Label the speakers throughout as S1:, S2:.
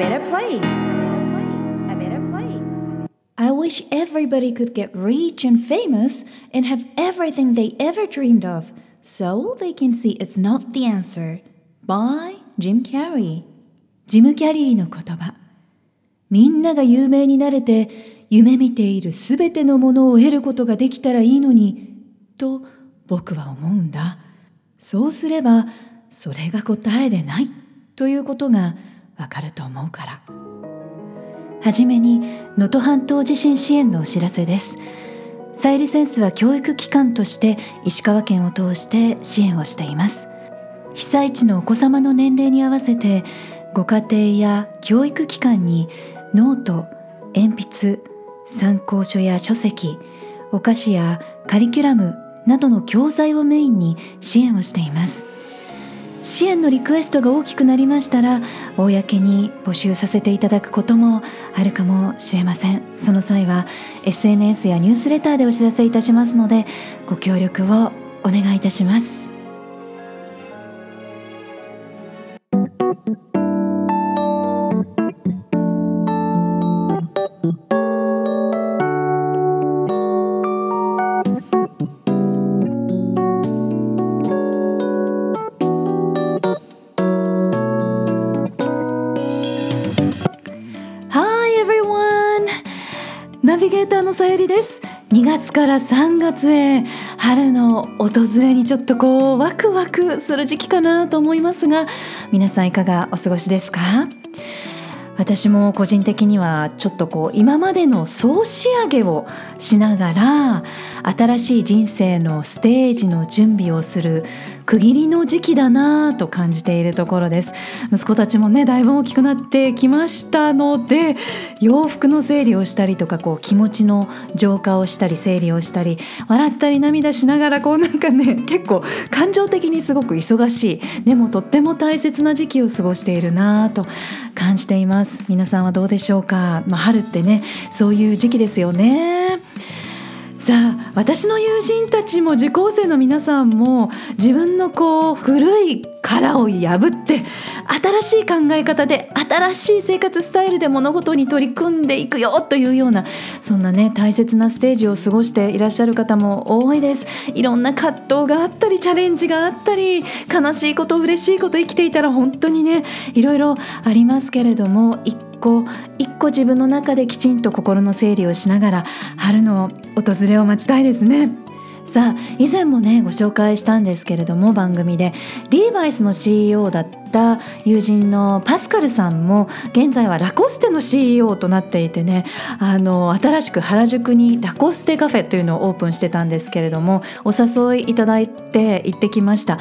S1: better place. A better place.
S2: I wish everybody could get rich and famous and have everything they ever dreamed of so they can see it's not the answer. By Jim Carrey ジム・キャリーの言葉みんなが有名になれて夢見ているすべてのものを得ることができたらいいのにと僕は思うんだそうすればそれが答えでないということがわかると思うから。はじめに能登半島地震支援のお知らせです。サイリセンスは教育機関として石川県を通して支援をしています。被災地のお子様の年齢に合わせてご家庭や教育機関にノート鉛筆参考書や書籍お菓子やカリキュラムなどの教材をメインに支援をしています。支援のリクエストが大きくなりましたら公に募集させていただくこともあるかもしれません。その際は SNS やニュースレターでお知らせいたしますのでご協力をお願いいたします。ビゲーターのさゆりです。2月から3月へ春の訪れにちょっとこうワクワクする時期かなと思いますが皆さんいかがお過ごしですか？私も個人的にはちょっとこう今までの総仕上げをしながら新しい人生のステージの準備をする区切りの時期だなぁと感じているところです。息子たちもねだいぶ大きくなってきましたので洋服の整理をしたりとかこう気持ちの浄化をしたり整理をしたり笑ったり涙しながらこうなんかね結構感情的にすごく忙しい。でもとっても大切な時期を過ごしているなぁと感じています。皆さんはどうでしょうか、まあ、春ってねそういう時期ですよね。さあ私の友人たちも受講生の皆さんも自分のこう古い殻を破って新しい考え方で新しい生活スタイルで物事に取り組んでいくよというようなそんなね大切なステージを過ごしていらっしゃる方も多いです。いろんな葛藤があったりチャレンジがあったり悲しいこと嬉しいこと生きていたら本当にねいろいろありますけれども一個一個自分の中できちんと心の整理をしながら春の訪れを待ちたいですね。さあ以前もねご紹介したんですけれども番組でリーバイスの CEO だった友人のパスカルさんも現在はラコステの CEO となっていてねあの新しく原宿にラコステカフェというのをオープンしてたんですけれどもお誘いいただいて行ってきました。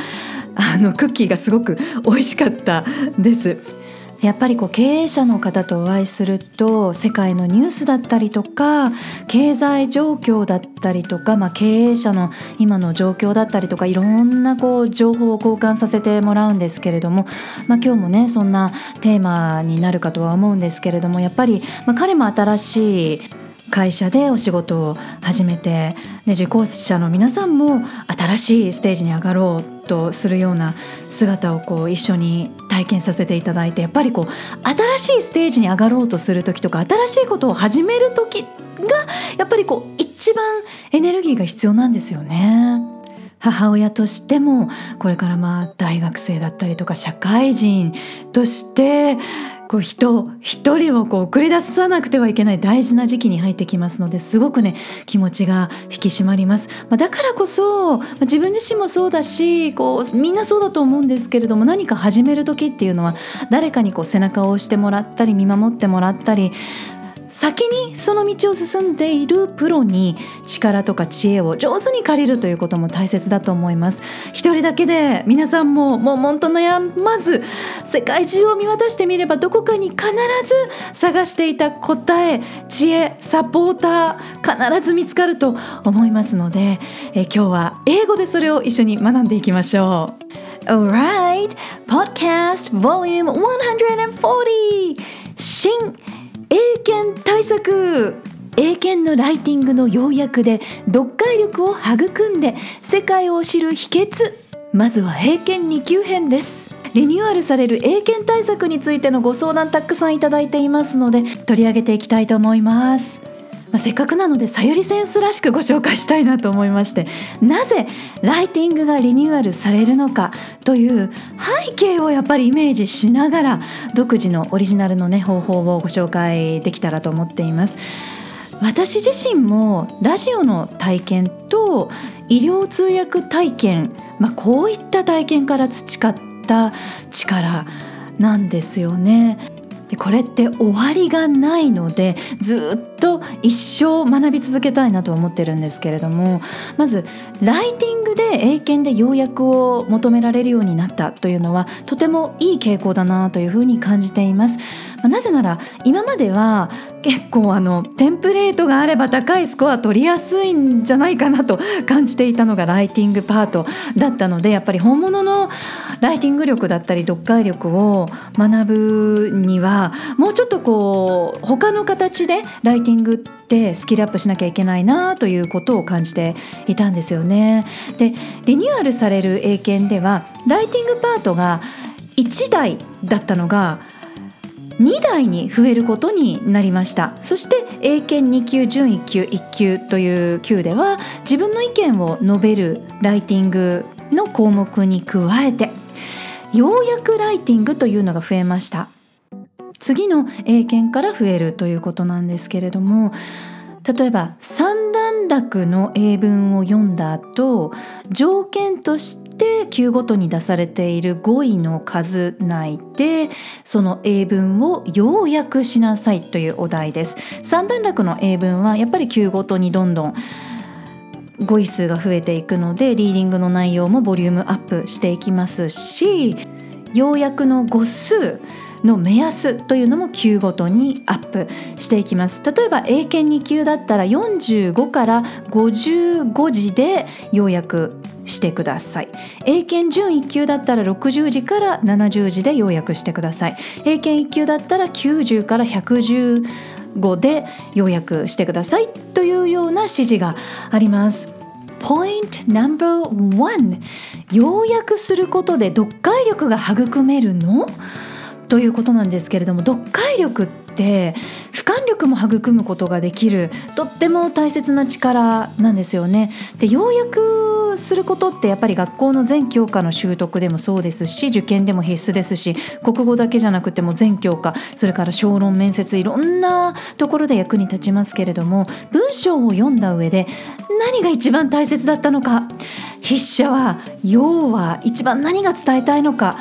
S2: あのクッキーがすごく美味しかったです。やっぱりこう経営者の方とお会いすると世界のニュースだったりとか経済状況だったりとか、まあ、経営者の今の状況だったりとかいろんなこう情報を交換させてもらうんですけれども、まあ、今日もねそんなテーマになるかとは思うんですけれどもやっぱり、まあ、彼も新しい会社でお仕事を始めて、ね、受講者の皆さんも新しいステージに上がろうとするような姿をこう一緒に体験させていただいてやっぱりこう新しいステージに上がろうとする時とか新しいことを始める時がやっぱりこう一番エネルギーが必要なんですよね。母親としてもこれからまあ大学生だったりとか社会人としてこう人一人をこう送り出さなくてはいけない大事な時期に入ってきますのですごくね気持ちが引き締まります、まあ、だからこそ、まあ、自分自身もそうだしこうみんなそうだと思うんですけれども何か始める時っていうのは誰かにこう背中を押してもらったり見守ってもらったり先にその道を進んでいるプロに力とか知恵を上手に借りるということも大切だと思います。一人だけで皆さんももう悶と悩まず世界中を見渡してみればどこかに必ず探していた答え知恵サポーター必ず見つかると思いますのでえ今日は英語でそれを一緒に学んでいきましょう。Alright, Podcast Volume 140新英検対策。英検のライティングの要約で読解力を育んで世界を知る秘訣。まずは英検2級編です。リニューアルされる英検対策についてのご相談たくさんいただいていますので取り上げていきたいと思います。まあ、せっかくなのでさゆりセンスらしくご紹介したいなと思いましてなぜライティングがリニューアルされるのかという背景をやっぱりイメージしながら独自のオリジナルのね方法をご紹介できたらと思っています。私自身もラジオの体験と医療通訳体験、まあ、こういった体験から培った力なんですよね。でこれって終わりがないのでずっと一生学び続けたいなと思ってるんですけれどもまずライティングで英検で要約を求められるようになったというのはとてもいい傾向だなというふうに感じています。なぜなら今までは結構あのテンプレートがあれば高いスコア取りやすいんじゃないかなと感じていたのがライティングパートだったのでやっぱり本物のライティング力だったり読解力を学ぶにはもうちょっとこう他の形でライティングキングってスキルアップしなきゃいけないなということを感じていたんですよね。でリニューアルされる英検ではライティングパートが1台だったのが2台に増えることになりましたそして英検2級準1級1級という級では自分の意見を述べるライティングの項目に加えて要約ライティングというのが増えました次の英検から増えるということなんですけれども例えば三段落の英文を読んだ後条件として級ごとに出されている語彙の数内でその英文を要約しなさいというお題です。三段落の英文はやっぱり級ごとにどんどん語彙数が増えていくのでリーディングの内容もボリュームアップしていきますし要約の語数の目安というのも級ごとにアップしていきます。例えば英検2級だったら45から55字で要約してください。英検準1級だったら60字から70字で要約してください。英検1級だったら90から110語で要約してくださいというような指示があります。Point number one 要約することで読解力が育めるの？ということなんですけれども読解力って俯瞰力も育むことができるとっても大切な力なんですよね。で要約することってやっぱり学校の全教科の習得でもそうですし受験でも必須ですし国語だけじゃなくても全教科それから小論面接いろんなところで役に立ちますけれども文章を読んだ上で何が一番大切だったのか筆者は要は一番何が伝えたいのか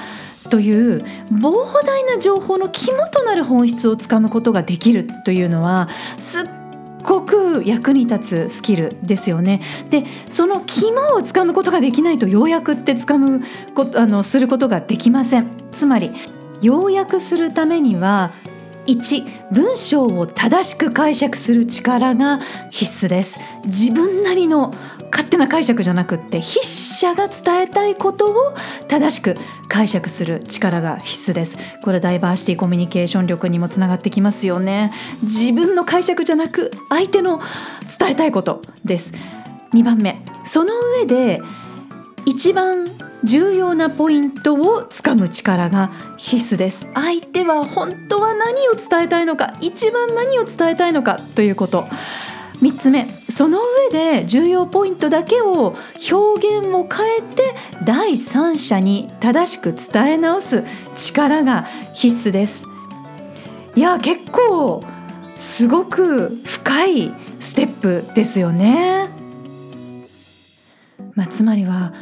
S2: という膨大な情報の肝となる本質をつかむことができるというのはすっごく役に立つスキルですよね。でその肝をつかむことができないとようやくってつかむことあのすることができません。つまり要約するためには1文章を正しく解釈する力が必須です。自分なりの勝手な解釈じゃなくって筆者が伝えたいことを正しく解釈する力が必須です。これダイバーシティコミュニケーション力にもつながってきますよね。自分の解釈じゃなく相手の伝えたいことです。2番目その上で一番重要なポイントをつかむ力が必須です。相手は本当は何を伝えたいのか一番何を伝えたいのかということ。3つ目その上で重要ポイントだけを表現を変えて第三者に正しく伝え直す力が必須です。いや結構すごく深いステップですよね、まあ、つまりは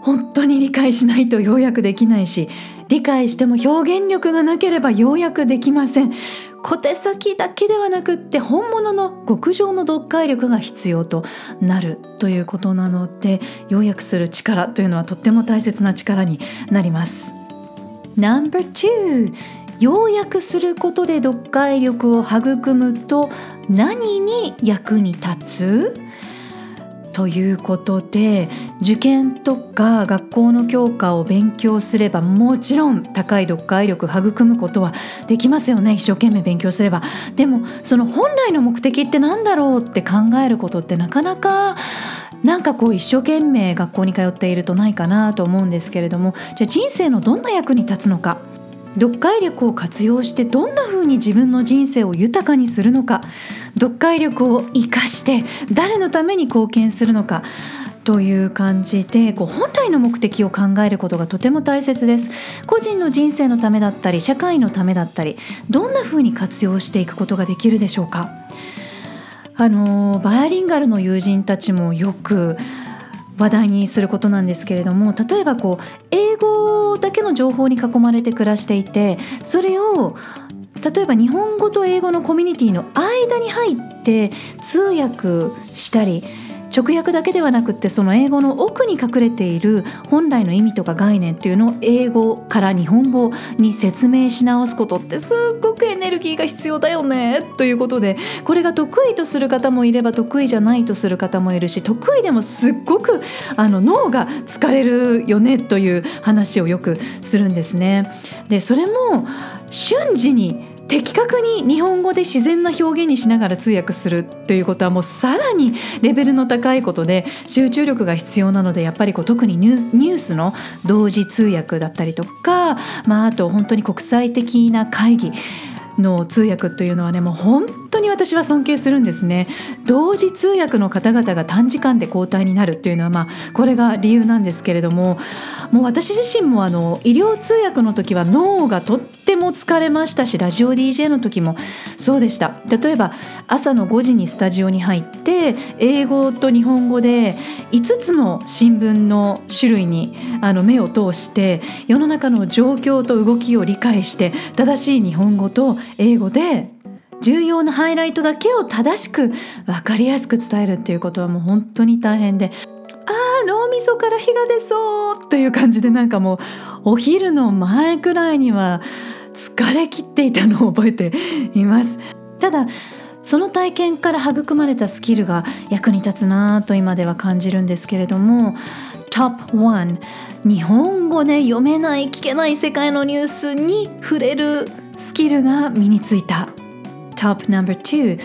S2: 本当に理解しないと要約できないし理解しても表現力がなければ要約できません。小手先だけではなくって本物の極上の読解力が必要となるということなので要約する力というのはとっても大切な力になります。No.2 要約することで読解力を育むと何に役に立つ？ということで受験とか学校の教科を勉強すればもちろん高い読解力育むことはできますよね。一生懸命勉強すれば。でもその本来の目的って何だろうって考えることってなかなかなんかこう一生懸命学校に通っているとないかなと思うんですけれども。じゃあ人生のどんな役に立つのか。読解力を活用してどんな風に自分の人生を豊かにするのか読解力を生かして誰のために貢献するのかという感じでこう本来の目的を考えることがとても大切です。個人の人生のためだったり社会のためだったりどんな風に活用していくことができるでしょうか。あのバイリンガルの友人たちもよく話題にすることなんですけれども例えばこう英語だけの情報に囲まれて暮らしていてそれを例えば日本語と英語のコミュニティの間に入って通訳したり直訳だけではなくってその英語の奥に隠れている本来の意味とか概念っていうのを英語から日本語に説明し直すことってすっごくエネルギーが必要だよねということでこれが得意とする方もいれば得意じゃないとする方もいるし得意でもすっごくあの脳が疲れるよねという話をよくするんですね。でそれも瞬時に的確に日本語で自然な表現にしながら通訳するということはもうさらにレベルの高いことで集中力が必要なのでやっぱりこう特にニュースの同時通訳だったりとか、まあ、あと本当に国際的な会議の通訳というのはねもう本当に私は尊敬するんですね。同時通訳の方々が短時間で交代になるっていうのはまあこれが理由なんですけれどももう私自身もあの医療通訳の時は脳がとっても疲れましたしラジオ DJ の時もそうでした。例えば朝の5時にスタジオに入って英語と日本語で5つの新聞の種類にあの目を通して世の中の状況と動きを理解して正しい日本語と英語で重要なハイライトだけを正しく分かりやすく伝えるっていうことはもう本当に大変であー脳みそから火が出そうという感じでなんかもうお昼の前くらいには疲れ切っていたのを覚えています。ただその体験から育まれたスキルが役に立つなと今では感じるんですけれども Top1 日本語で読めない聞けない世界のニュースに触れるスキルが身についた。Top No.2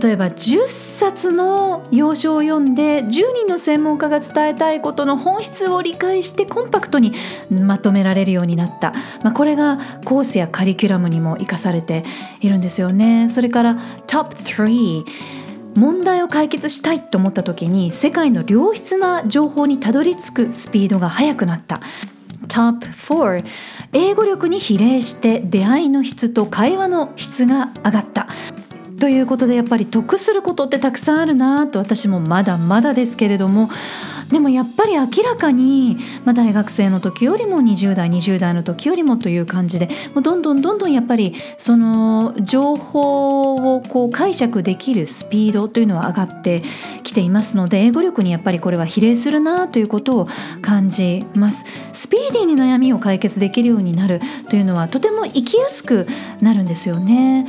S2: 例えば10冊の要所を読んで10人の専門家が伝えたいことの本質を理解してコンパクトにまとめられるようになった、まあ、これがコースやカリキュラムにも生かされているんですよね。それから Top3 問題を解決したいと思った時に世界の良質な情報にたどり着くスピードが速くなった。Top4 英語力に比例して出会いの質と会話の質が上がった。ということでやっぱり得することってたくさんあるなと私もまだまだですけれどもでもやっぱり明らかに、まあ、大学生の時よりも20代20代の時よりもという感じでもうどんどんどんどんやっぱりその情報をこう解釈できるスピードというのは上がってきていますので英語力にやっぱりこれは比例するなということを感じます。スピーディーに悩みを解決できるようになるというのはとても生きやすくなるんですよね。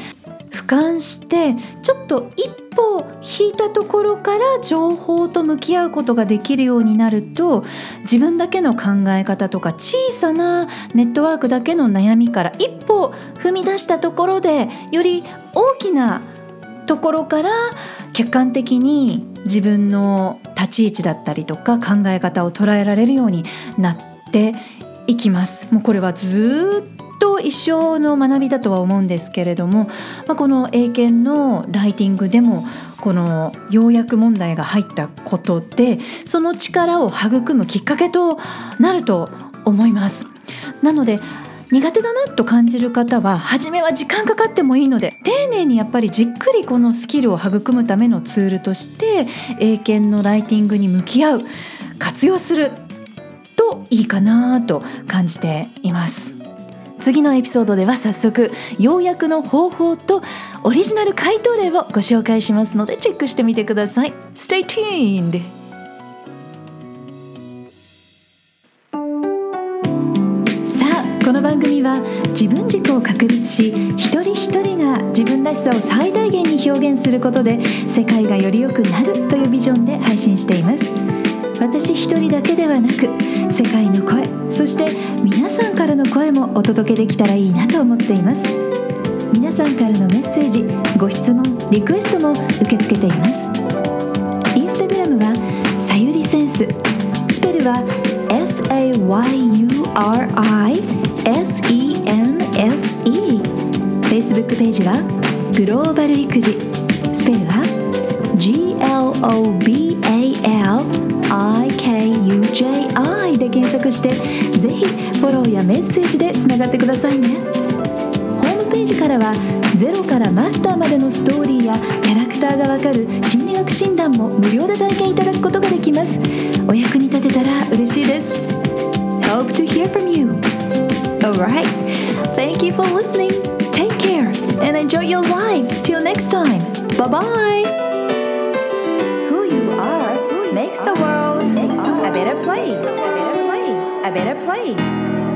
S2: 俯瞰してちょっと一歩引いたところから情報と向き合うことができるようになると自分だけの考え方とか小さなネットワークだけの悩みから一歩踏み出したところでより大きなところから客観的に自分の立ち位置だったりとか考え方を捉えられるようになっていきます。もうこれはずと一生の学びだとは思うんですけれども、まあ、この英検のライティングでもこの要約問題が入ったことでその力を育むきっかけとなると思います。なので苦手だなと感じる方は初めは時間かかってもいいので丁寧にやっぱりじっくりこのスキルを育むためのツールとして英検のライティングに向き合う活用するといいかなと感じています。次のエピソードでは早速要約の方法とオリジナル回答例をご紹介しますのでチェックしてみてください Stay tuned! さあこの番組は自分軸を確立し一人一人が自分らしさを最大限に表現することで世界がより良くなるというビジョンで配信しています私一人だけではなく世界の声そして皆さんからの声もお届けできたらいいなと思っています。皆さんからのメッセージご質問リクエストも受け付けています。インスタグラムはさゆ Facebook ページはグローバル育児。スペルは GLOBAL 検索してぜひフォローやメッセージでつながってくださいね。ホームページからはゼロからマスターまでのストーリーやキャラクターがわかる心理学診断も無料で体験いただくことができます。お役に立てたら嬉しいです。Hope to hear from you. Alright. Thank you for listening. Take care and enjoy your life. Till next time. Bye bye
S1: A better place.